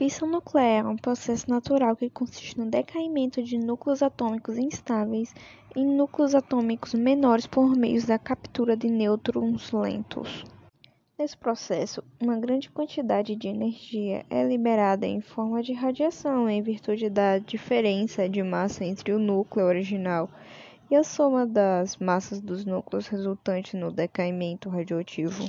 fissão nuclear é um processo natural que consiste no decaimento de núcleos atômicos instáveis em núcleos atômicos menores por meio da captura de nêutrons lentos. Nesse processo, uma grande quantidade de energia é liberada em forma de radiação em virtude da diferença de massa entre o núcleo original e a soma das massas dos núcleos resultante no decaimento radioativo.